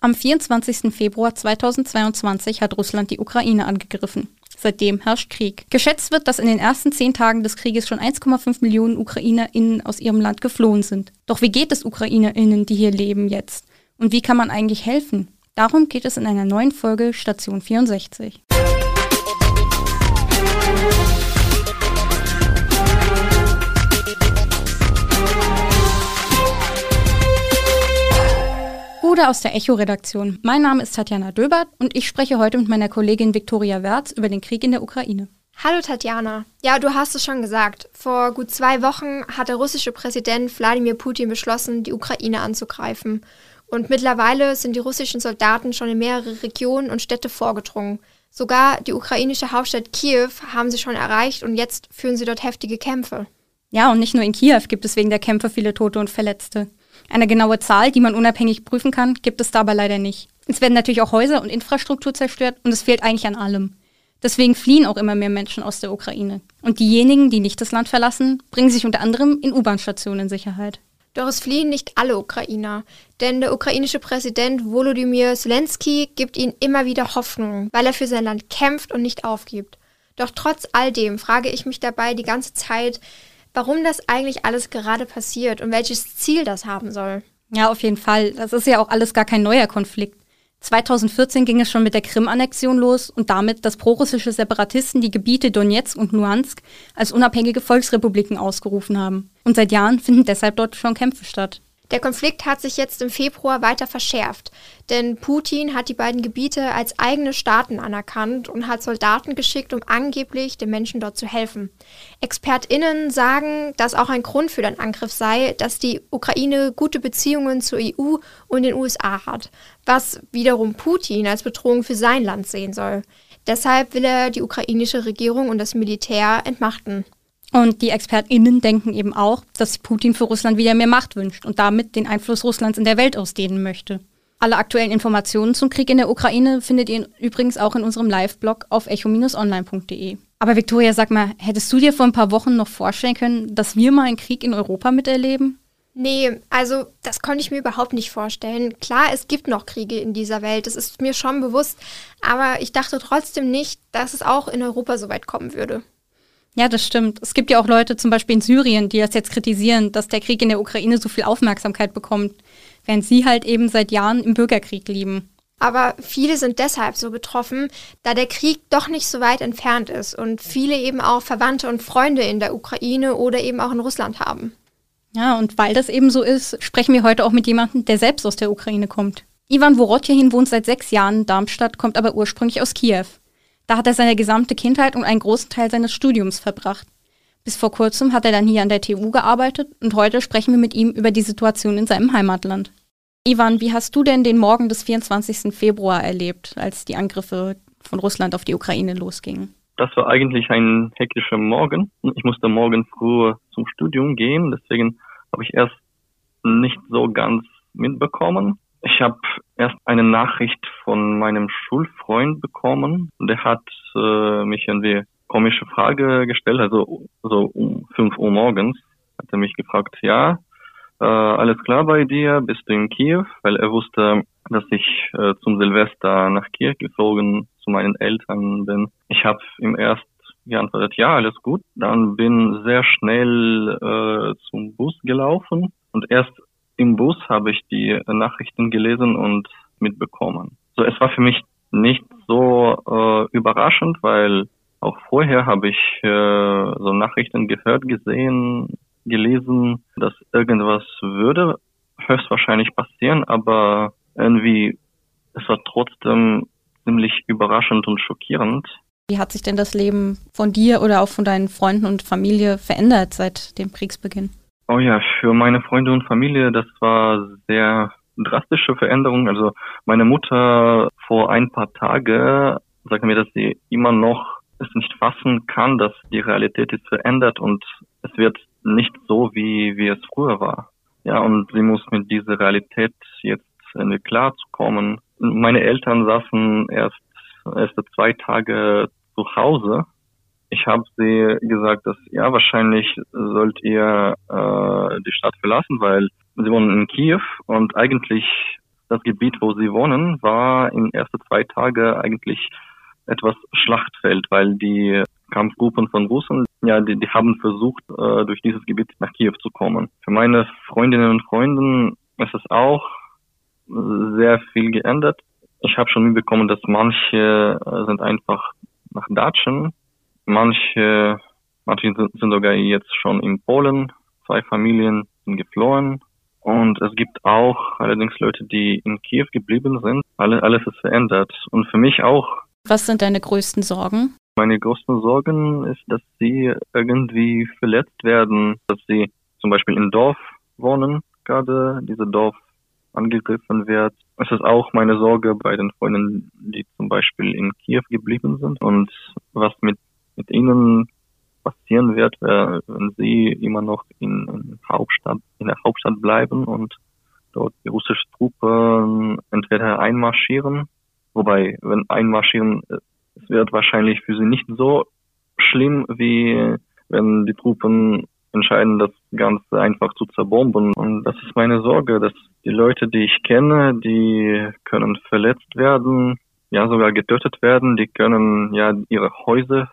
Am 24. Februar 2022 hat Russland die Ukraine angegriffen. Seitdem herrscht Krieg. Geschätzt wird, dass in den ersten zehn Tagen des Krieges schon 1,5 Millionen UkrainerInnen aus ihrem Land geflohen sind. Doch wie geht es UkrainerInnen, die hier leben, jetzt? Und wie kann man eigentlich helfen? Darum geht es in einer neuen Folge Station 64. Gude aus der Echo-Redaktion. Mein Name ist Tatjana Döbert und ich spreche heute mit meiner Kollegin Viktoria Wertz über den Krieg in der Ukraine. Hallo Tatjana. Ja, du hast es schon gesagt. Vor gut zwei Wochen hat der russische Präsident Wladimir Putin beschlossen, die Ukraine anzugreifen. Und mittlerweile sind die russischen Soldaten schon in mehrere Regionen und Städte vorgedrungen. Sogar die ukrainische Hauptstadt Kiew haben sie schon erreicht und jetzt führen sie dort heftige Kämpfe. Ja, und nicht nur in Kiew gibt es wegen der Kämpfe viele Tote und Verletzte. Eine genaue Zahl, die man unabhängig prüfen kann, gibt es dabei leider nicht. Es werden natürlich auch Häuser und Infrastruktur zerstört und es fehlt eigentlich an allem. Deswegen fliehen auch immer mehr Menschen aus der Ukraine. Und diejenigen, die nicht das Land verlassen, bringen sich unter anderem in U-Bahn-Stationen in Sicherheit. Doch es fliehen nicht alle Ukrainer, denn der ukrainische Präsident Volodymyr Zelensky gibt ihnen immer wieder Hoffnung, weil er für sein Land kämpft und nicht aufgibt. Doch trotz all dem frage ich mich dabei die ganze Zeit, warum das eigentlich alles gerade passiert und welches Ziel das haben soll. Ja, auf jeden Fall. Das ist ja auch alles gar kein neuer Konflikt. 2014 ging es schon mit der Krim-Annexion los und damit, dass prorussische Separatisten die Gebiete Donetsk und Luhansk als unabhängige Volksrepubliken ausgerufen haben. Und seit Jahren finden deshalb dort schon Kämpfe statt. Der Konflikt hat sich jetzt im Februar weiter verschärft, denn Putin hat die beiden Gebiete als eigene Staaten anerkannt und hat Soldaten geschickt, um angeblich den Menschen dort zu helfen. Expertinnen sagen, dass auch ein Grund für den Angriff sei, dass die Ukraine gute Beziehungen zur EU und den USA hat, was wiederum Putin als Bedrohung für sein Land sehen soll. Deshalb will er die ukrainische Regierung und das Militär entmachten. Und die ExpertInnen denken eben auch, dass Putin für Russland wieder mehr Macht wünscht und damit den Einfluss Russlands in der Welt ausdehnen möchte. Alle aktuellen Informationen zum Krieg in der Ukraine findet ihr übrigens auch in unserem Live-Blog auf echo-online.de. Aber Viktoria, sag mal, hättest du dir vor ein paar Wochen noch vorstellen können, dass wir mal einen Krieg in Europa miterleben? Nee, also das konnte ich mir überhaupt nicht vorstellen. Klar, es gibt noch Kriege in dieser Welt, das ist mir schon bewusst, aber ich dachte trotzdem nicht, dass es auch in Europa so weit kommen würde. Ja, das stimmt. Es gibt ja auch Leute, zum Beispiel in Syrien, die das jetzt kritisieren, dass der Krieg in der Ukraine so viel Aufmerksamkeit bekommt, während sie halt eben seit Jahren im Bürgerkrieg leben. Aber viele sind deshalb so betroffen, da der Krieg doch nicht so weit entfernt ist und viele eben auch Verwandte und Freunde in der Ukraine oder eben auch in Russland haben. Ja, und weil das eben so ist, sprechen wir heute auch mit jemandem, der selbst aus der Ukraine kommt. Ivan Worotjahin wohnt seit sechs Jahren in Darmstadt, kommt aber ursprünglich aus Kiew. Da hat er seine gesamte Kindheit und einen großen Teil seines Studiums verbracht. Bis vor kurzem hat er dann hier an der TU gearbeitet und heute sprechen wir mit ihm über die Situation in seinem Heimatland. Ivan, wie hast du denn den Morgen des 24. Februar erlebt, als die Angriffe von Russland auf die Ukraine losgingen? Das war eigentlich ein hektischer Morgen. Ich musste morgen früh zum Studium gehen, deswegen habe ich erst nicht so ganz mitbekommen, ich habe erst eine Nachricht von meinem Schulfreund bekommen. Der hat äh, mich irgendwie komische Frage gestellt, also so um 5 Uhr morgens hat er mich gefragt, ja, äh, alles klar bei dir, bist du in Kiew? Weil er wusste, dass ich äh, zum Silvester nach Kiew geflogen zu meinen Eltern bin. Ich habe ihm erst geantwortet, ja, alles gut. Dann bin sehr schnell äh, zum Bus gelaufen und erst im Bus habe ich die Nachrichten gelesen und mitbekommen. So, es war für mich nicht so äh, überraschend, weil auch vorher habe ich äh, so Nachrichten gehört, gesehen, gelesen, dass irgendwas würde höchstwahrscheinlich passieren, aber irgendwie es war trotzdem ziemlich überraschend und schockierend. Wie hat sich denn das Leben von dir oder auch von deinen Freunden und Familie verändert seit dem Kriegsbeginn? Oh ja, für meine Freunde und Familie, das war sehr drastische Veränderung. Also meine Mutter vor ein paar Tage sagte mir, dass sie immer noch es nicht fassen kann, dass die Realität ist verändert und es wird nicht so, wie, wie es früher war. Ja, und sie muss mit dieser Realität jetzt irgendwie klar zu kommen. Meine Eltern saßen erst erste zwei Tage zu Hause ich habe sie gesagt, dass ja wahrscheinlich sollt ihr äh, die Stadt verlassen, weil sie wohnen in Kiew und eigentlich das Gebiet, wo sie wohnen, war in ersten zwei Tage eigentlich etwas Schlachtfeld, weil die Kampfgruppen von Russen, ja, die, die haben versucht, äh, durch dieses Gebiet nach Kiew zu kommen. Für meine Freundinnen und Freunde ist es auch sehr viel geändert. Ich habe schon mitbekommen, dass manche äh, sind einfach nach Datschen, manche, manche sind sogar jetzt schon in Polen, zwei Familien sind geflohen und es gibt auch allerdings Leute, die in Kiew geblieben sind. Alle, alles ist verändert und für mich auch. Was sind deine größten Sorgen? Meine größten Sorgen ist, dass sie irgendwie verletzt werden, dass sie zum Beispiel im Dorf wohnen, gerade diese Dorf angegriffen wird. Es ist auch meine Sorge bei den Freunden, die zum Beispiel in Kiew geblieben sind und was mit, mit ihnen passieren wird, wenn sie immer noch in, in, Hauptstadt, in der Hauptstadt bleiben und dort die russische Truppen entweder einmarschieren, wobei, wenn einmarschieren, es wird wahrscheinlich für sie nicht so schlimm, wie wenn die Truppen entscheiden, das Ganze einfach zu zerbomben. Und das ist meine Sorge, dass die Leute, die ich kenne, die können verletzt werden, ja sogar getötet werden, die können ja ihre Häuser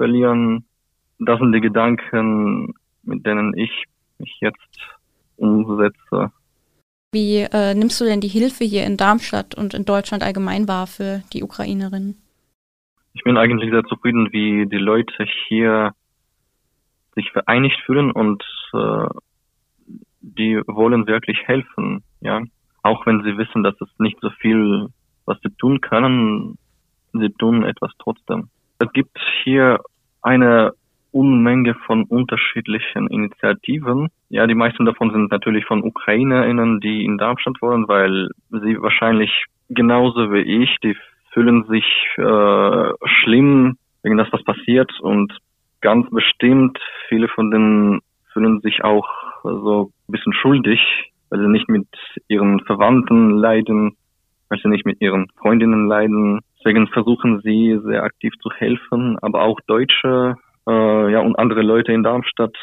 verlieren. Das sind die Gedanken, mit denen ich mich jetzt umsetze. Wie äh, nimmst du denn die Hilfe hier in Darmstadt und in Deutschland allgemein wahr für die Ukrainerinnen? Ich bin eigentlich sehr zufrieden, wie die Leute hier sich vereinigt fühlen und äh, die wollen wirklich helfen, ja. Auch wenn sie wissen, dass es nicht so viel, was sie tun können, sie tun etwas trotzdem. Es gibt hier eine Unmenge von unterschiedlichen Initiativen. Ja, die meisten davon sind natürlich von UkrainerInnen, die in Darmstadt wohnen, weil sie wahrscheinlich genauso wie ich, die fühlen sich äh, schlimm wegen das, was passiert und ganz bestimmt, viele von denen fühlen sich auch so ein bisschen schuldig, weil sie nicht mit ihren Verwandten leiden, weil sie nicht mit ihren Freundinnen leiden. Deswegen versuchen sie sehr aktiv zu helfen, aber auch Deutsche äh, ja und andere Leute in Darmstadt.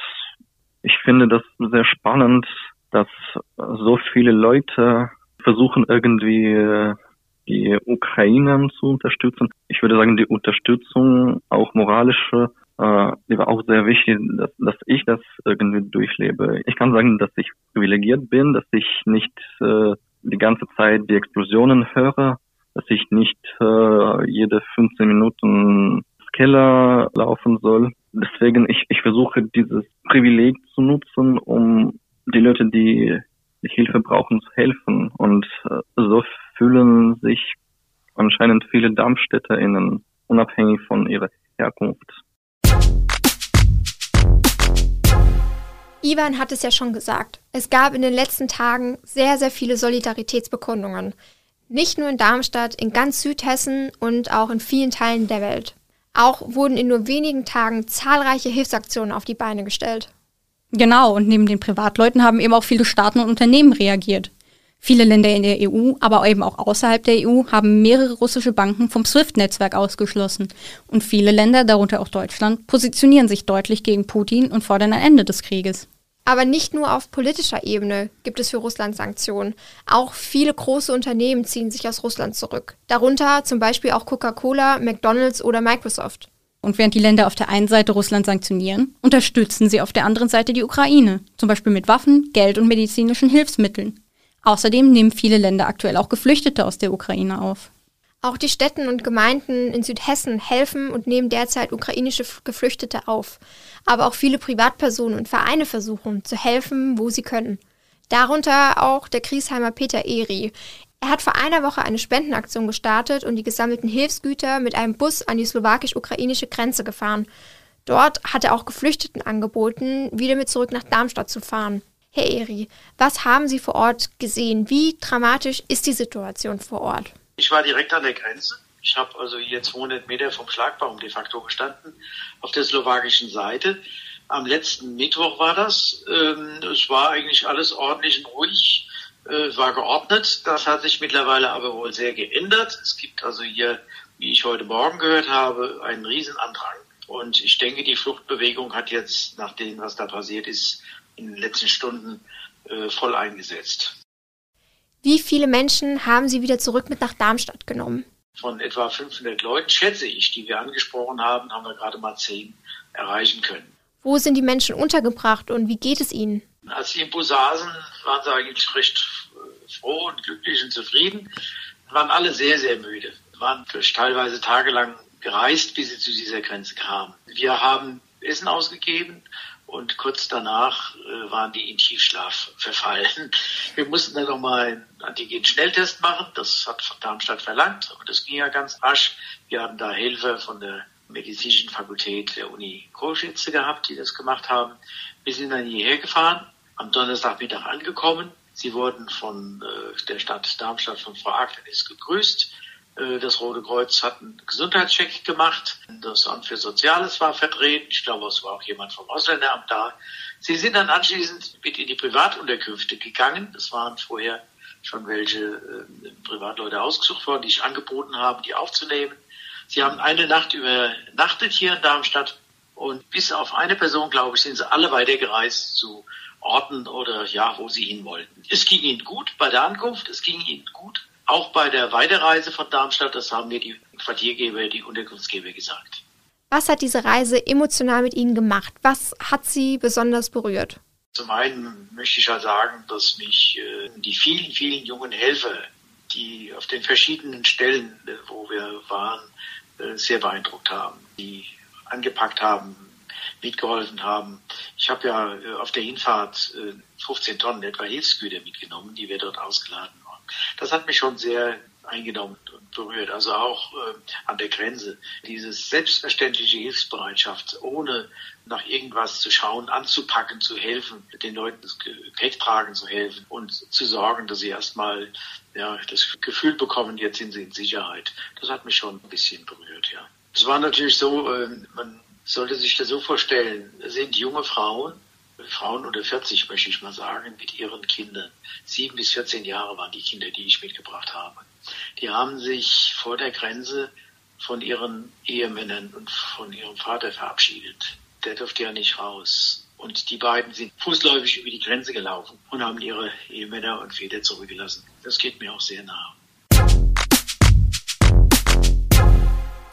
Ich finde das sehr spannend, dass so viele Leute versuchen irgendwie äh, die Ukrainer zu unterstützen. Ich würde sagen, die Unterstützung, auch moralische, äh, die war auch sehr wichtig, dass, dass ich das irgendwie durchlebe. Ich kann sagen, dass ich privilegiert bin, dass ich nicht äh, die ganze Zeit die Explosionen höre, dass ich nicht äh, jede 15 Minuten Keller laufen soll. Deswegen, ich, ich versuche dieses Privileg zu nutzen, um die Leute, die die Hilfe brauchen, zu helfen. Und äh, so fühlen sich anscheinend viele DarmstädterInnen unabhängig von ihrer Herkunft. Ivan hat es ja schon gesagt. Es gab in den letzten Tagen sehr, sehr viele Solidaritätsbekundungen. Nicht nur in Darmstadt, in ganz Südhessen und auch in vielen Teilen der Welt. Auch wurden in nur wenigen Tagen zahlreiche Hilfsaktionen auf die Beine gestellt. Genau, und neben den Privatleuten haben eben auch viele Staaten und Unternehmen reagiert. Viele Länder in der EU, aber eben auch außerhalb der EU, haben mehrere russische Banken vom SWIFT-Netzwerk ausgeschlossen. Und viele Länder, darunter auch Deutschland, positionieren sich deutlich gegen Putin und fordern ein Ende des Krieges. Aber nicht nur auf politischer Ebene gibt es für Russland Sanktionen. Auch viele große Unternehmen ziehen sich aus Russland zurück. Darunter zum Beispiel auch Coca-Cola, McDonald's oder Microsoft. Und während die Länder auf der einen Seite Russland sanktionieren, unterstützen sie auf der anderen Seite die Ukraine, zum Beispiel mit Waffen, Geld und medizinischen Hilfsmitteln. Außerdem nehmen viele Länder aktuell auch Geflüchtete aus der Ukraine auf. Auch die Städten und Gemeinden in Südhessen helfen und nehmen derzeit ukrainische Geflüchtete auf. Aber auch viele Privatpersonen und Vereine versuchen zu helfen, wo sie können. Darunter auch der Kriesheimer Peter Eri. Er hat vor einer Woche eine Spendenaktion gestartet und die gesammelten Hilfsgüter mit einem Bus an die slowakisch-ukrainische Grenze gefahren. Dort hat er auch Geflüchteten angeboten, wieder mit zurück nach Darmstadt zu fahren. Herr Eri, was haben Sie vor Ort gesehen? Wie dramatisch ist die Situation vor Ort? Ich war direkt an der Grenze. Ich habe also hier 200 Meter vom Schlagbaum de facto gestanden, auf der slowakischen Seite. Am letzten Mittwoch war das. Ähm, es war eigentlich alles ordentlich und ruhig, äh, war geordnet. Das hat sich mittlerweile aber wohl sehr geändert. Es gibt also hier, wie ich heute Morgen gehört habe, einen Riesenandrang. Und ich denke, die Fluchtbewegung hat jetzt, nach dem, was da passiert ist, in den letzten Stunden äh, voll eingesetzt. Wie viele Menschen haben Sie wieder zurück mit nach Darmstadt genommen? Von etwa 500 Leuten, schätze ich, die wir angesprochen haben, haben wir gerade mal 10 erreichen können. Wo sind die Menschen untergebracht und wie geht es ihnen? Als sie im Bus saßen, waren sie eigentlich recht froh und glücklich und zufrieden. Waren alle sehr, sehr müde. Waren teilweise tagelang gereist, bis sie zu dieser Grenze kamen. Wir haben Essen ausgegeben und kurz danach äh, waren die in Tiefschlaf verfallen. Wir mussten dann nochmal einen Antigen-Schnelltest machen. Das hat Darmstadt verlangt, aber das ging ja ganz rasch. Wir hatten da Hilfe von der medizinischen Fakultät der Uni Koschitze gehabt, die das gemacht haben. Wir sind dann hierher gefahren, am Donnerstagmittag angekommen. Sie wurden von äh, der Stadt Darmstadt von Frau Agnes gegrüßt. Äh, das Rote Kreuz hat einen Gesundheitscheck gemacht. Das Amt für Soziales war vertreten. Ich glaube, es war auch jemand vom Ausländeramt da. Sie sind dann anschließend mit in die Privatunterkünfte gegangen. Das waren vorher schon welche äh, Privatleute ausgesucht worden, die ich angeboten haben, die aufzunehmen. Sie haben eine Nacht übernachtet hier in Darmstadt und bis auf eine Person, glaube ich, sind sie alle weitergereist zu Orten oder ja, wo sie hin wollten. Es ging ihnen gut bei der Ankunft, es ging ihnen gut auch bei der Weiterreise von Darmstadt. Das haben mir die Quartiergeber, die Unterkunftsgeber gesagt. Was hat diese Reise emotional mit Ihnen gemacht? Was hat Sie besonders berührt? Zum einen möchte ich ja sagen, dass mich äh, die vielen, vielen jungen Helfer, die auf den verschiedenen Stellen, äh, wo wir waren, äh, sehr beeindruckt haben, die angepackt haben, mitgeholfen haben. Ich habe ja auf der Hinfahrt 15 Tonnen etwa Hilfsgüter mitgenommen, die wir dort ausgeladen haben. Das hat mich schon sehr eingenommen und berührt. Also auch äh, an der Grenze. Diese selbstverständliche Hilfsbereitschaft, ohne nach irgendwas zu schauen, anzupacken, zu helfen, den Leuten das Gepäck tragen zu helfen und zu sorgen, dass sie erstmal ja, das Gefühl bekommen, jetzt sind sie in Sicherheit. Das hat mich schon ein bisschen berührt, ja. Es war natürlich so, äh, man sollte sich das so vorstellen, es sind junge Frauen, Frauen unter 40, möchte ich mal sagen, mit ihren Kindern. Sieben bis 14 Jahre waren die Kinder, die ich mitgebracht habe. Die haben sich vor der Grenze von ihren Ehemännern und von ihrem Vater verabschiedet. Der durfte ja nicht raus. Und die beiden sind fußläufig über die Grenze gelaufen und haben ihre Ehemänner und Väter zurückgelassen. Das geht mir auch sehr nahe.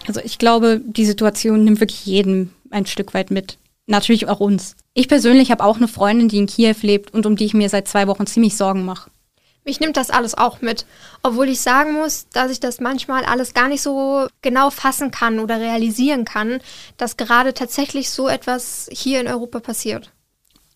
Also ich glaube, die Situation nimmt wirklich jeden ein Stück weit mit. Natürlich auch uns. Ich persönlich habe auch eine Freundin, die in Kiew lebt und um die ich mir seit zwei Wochen ziemlich Sorgen mache. Mich nimmt das alles auch mit, obwohl ich sagen muss, dass ich das manchmal alles gar nicht so genau fassen kann oder realisieren kann, dass gerade tatsächlich so etwas hier in Europa passiert.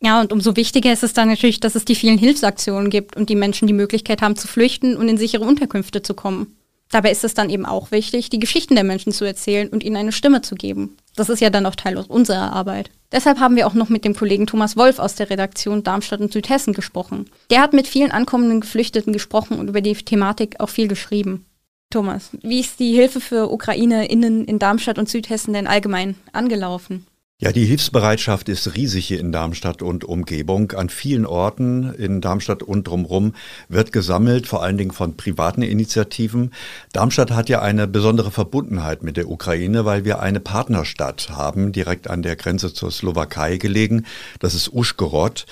Ja, und umso wichtiger ist es dann natürlich, dass es die vielen Hilfsaktionen gibt und die Menschen die Möglichkeit haben zu flüchten und in sichere Unterkünfte zu kommen. Dabei ist es dann eben auch wichtig, die Geschichten der Menschen zu erzählen und ihnen eine Stimme zu geben. Das ist ja dann auch Teil unserer Arbeit. Deshalb haben wir auch noch mit dem Kollegen Thomas Wolf aus der Redaktion Darmstadt und Südhessen gesprochen. Der hat mit vielen ankommenden Geflüchteten gesprochen und über die Thematik auch viel geschrieben. Thomas, wie ist die Hilfe für UkrainerInnen in Darmstadt und Südhessen denn allgemein angelaufen? Ja, die Hilfsbereitschaft ist riesig hier in Darmstadt und Umgebung. An vielen Orten in Darmstadt und drumherum wird gesammelt, vor allen Dingen von privaten Initiativen. Darmstadt hat ja eine besondere Verbundenheit mit der Ukraine, weil wir eine Partnerstadt haben, direkt an der Grenze zur Slowakei gelegen. Das ist Uschgorod.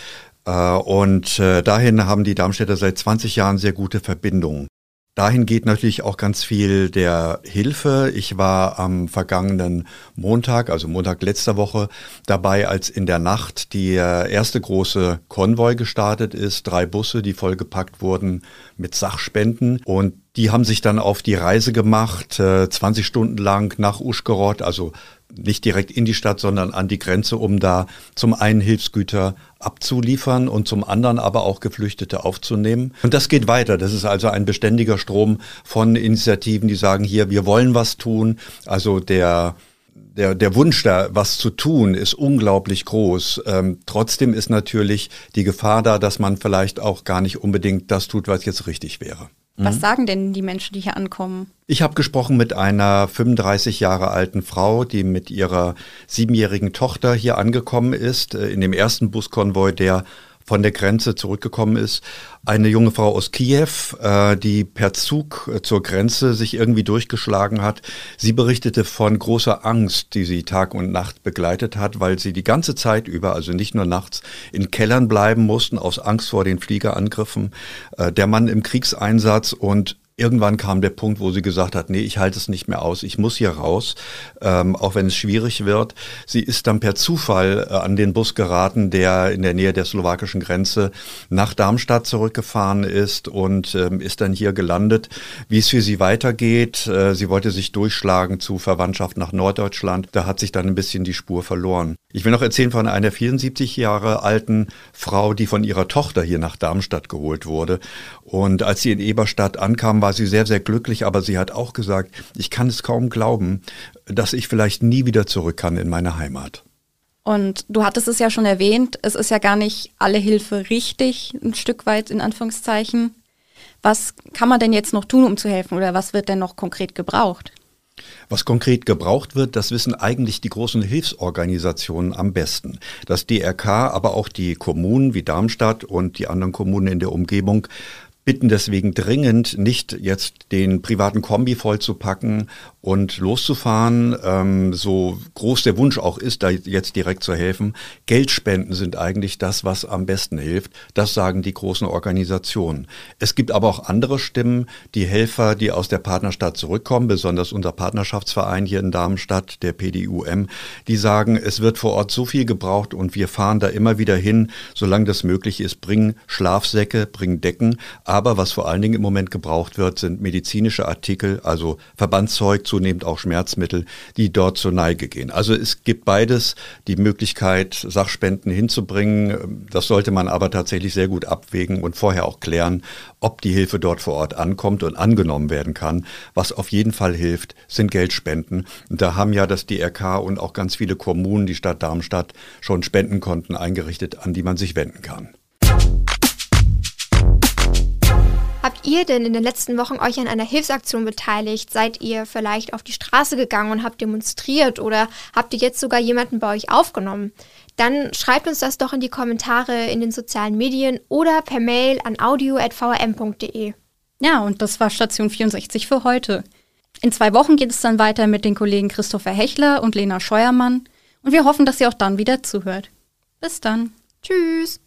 Äh, und äh, dahin haben die Darmstädter seit 20 Jahren sehr gute Verbindungen. Dahin geht natürlich auch ganz viel der Hilfe. Ich war am vergangenen Montag, also Montag letzter Woche, dabei, als in der Nacht die erste große Konvoi gestartet ist. Drei Busse, die vollgepackt wurden mit Sachspenden. Und die haben sich dann auf die Reise gemacht, 20 äh, Stunden lang nach Uschgorod, also nicht direkt in die Stadt, sondern an die Grenze, um da zum einen Hilfsgüter abzuliefern und zum anderen aber auch Geflüchtete aufzunehmen. Und das geht weiter. Das ist also ein beständiger Strom von Initiativen, die sagen, hier, wir wollen was tun. Also der der, der Wunsch da, was zu tun, ist unglaublich groß. Ähm, trotzdem ist natürlich die Gefahr da, dass man vielleicht auch gar nicht unbedingt das tut, was jetzt richtig wäre. Was mhm. sagen denn die Menschen, die hier ankommen? Ich habe gesprochen mit einer 35 Jahre alten Frau, die mit ihrer siebenjährigen Tochter hier angekommen ist, äh, in dem ersten Buskonvoi, der von der Grenze zurückgekommen ist. Eine junge Frau aus Kiew, äh, die per Zug äh, zur Grenze sich irgendwie durchgeschlagen hat. Sie berichtete von großer Angst, die sie Tag und Nacht begleitet hat, weil sie die ganze Zeit über, also nicht nur nachts, in Kellern bleiben mussten aus Angst vor den Fliegerangriffen. Äh, der Mann im Kriegseinsatz und Irgendwann kam der Punkt, wo sie gesagt hat, nee, ich halte es nicht mehr aus, ich muss hier raus, ähm, auch wenn es schwierig wird. Sie ist dann per Zufall äh, an den Bus geraten, der in der Nähe der slowakischen Grenze nach Darmstadt zurückgefahren ist und ähm, ist dann hier gelandet. Wie es für sie weitergeht, äh, sie wollte sich durchschlagen zu Verwandtschaft nach Norddeutschland, da hat sich dann ein bisschen die Spur verloren. Ich will noch erzählen von einer 74 Jahre alten Frau, die von ihrer Tochter hier nach Darmstadt geholt wurde. Und als sie in Eberstadt ankam, war sie sehr, sehr glücklich, aber sie hat auch gesagt, ich kann es kaum glauben, dass ich vielleicht nie wieder zurück kann in meine Heimat. Und du hattest es ja schon erwähnt, es ist ja gar nicht alle Hilfe richtig, ein Stück weit in Anführungszeichen. Was kann man denn jetzt noch tun, um zu helfen oder was wird denn noch konkret gebraucht? Was konkret gebraucht wird, das wissen eigentlich die großen Hilfsorganisationen am besten. Das DRK, aber auch die Kommunen wie Darmstadt und die anderen Kommunen in der Umgebung bitten deswegen dringend, nicht jetzt den privaten Kombi vollzupacken und loszufahren, ähm, so groß der Wunsch auch ist, da jetzt direkt zu helfen. Geldspenden sind eigentlich das, was am besten hilft. Das sagen die großen Organisationen. Es gibt aber auch andere Stimmen, die Helfer, die aus der Partnerstadt zurückkommen, besonders unser Partnerschaftsverein hier in Darmstadt, der PDUM, die sagen, es wird vor Ort so viel gebraucht und wir fahren da immer wieder hin, solange das möglich ist, bringen Schlafsäcke, bringen Decken, aber was vor allen Dingen im Moment gebraucht wird, sind medizinische Artikel, also Verbandszeug, zunehmend auch Schmerzmittel, die dort zur Neige gehen. Also es gibt beides, die Möglichkeit, Sachspenden hinzubringen. Das sollte man aber tatsächlich sehr gut abwägen und vorher auch klären, ob die Hilfe dort vor Ort ankommt und angenommen werden kann. Was auf jeden Fall hilft, sind Geldspenden. Und da haben ja das DRK und auch ganz viele Kommunen, die Stadt Darmstadt, schon Spendenkonten eingerichtet, an die man sich wenden kann. Habt ihr denn in den letzten Wochen euch an einer Hilfsaktion beteiligt? Seid ihr vielleicht auf die Straße gegangen und habt demonstriert oder habt ihr jetzt sogar jemanden bei euch aufgenommen? Dann schreibt uns das doch in die Kommentare in den sozialen Medien oder per Mail an audio.vrm.de. Ja, und das war Station 64 für heute. In zwei Wochen geht es dann weiter mit den Kollegen Christopher Hechler und Lena Scheuermann und wir hoffen, dass ihr auch dann wieder zuhört. Bis dann. Tschüss.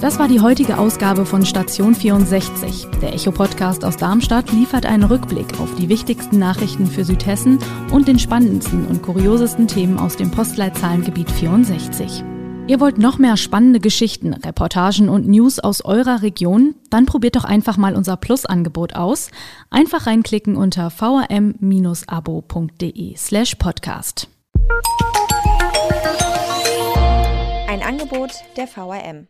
Das war die heutige Ausgabe von Station 64. Der Echo-Podcast aus Darmstadt liefert einen Rückblick auf die wichtigsten Nachrichten für Südhessen und den spannendsten und kuriosesten Themen aus dem Postleitzahlengebiet 64. Ihr wollt noch mehr spannende Geschichten, Reportagen und News aus eurer Region? Dann probiert doch einfach mal unser Plus-Angebot aus. Einfach reinklicken unter vrm-abo.de slash podcast. Ein Angebot der VRM.